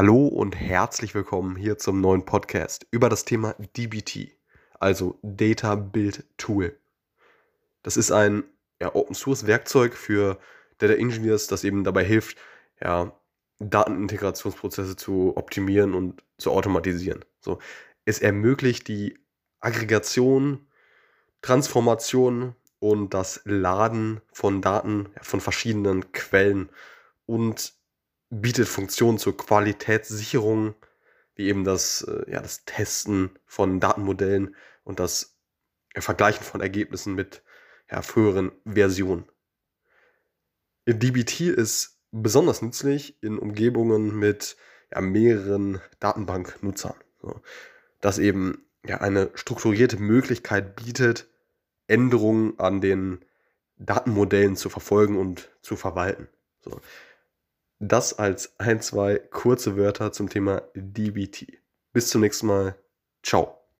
Hallo und herzlich willkommen hier zum neuen Podcast über das Thema DBT, also Data Build Tool. Das ist ein ja, Open Source Werkzeug für Data Engineers, das eben dabei hilft, ja, Datenintegrationsprozesse zu optimieren und zu automatisieren. So, es ermöglicht die Aggregation, Transformation und das Laden von Daten von verschiedenen Quellen und bietet Funktionen zur Qualitätssicherung, wie eben das, äh, ja, das Testen von Datenmodellen und das ja, Vergleichen von Ergebnissen mit ja, früheren Versionen. DBT ist besonders nützlich in Umgebungen mit ja, mehreren Datenbanknutzern. So, das eben ja, eine strukturierte Möglichkeit bietet, Änderungen an den Datenmodellen zu verfolgen und zu verwalten. So. Das als ein, zwei kurze Wörter zum Thema DBT. Bis zum nächsten Mal. Ciao.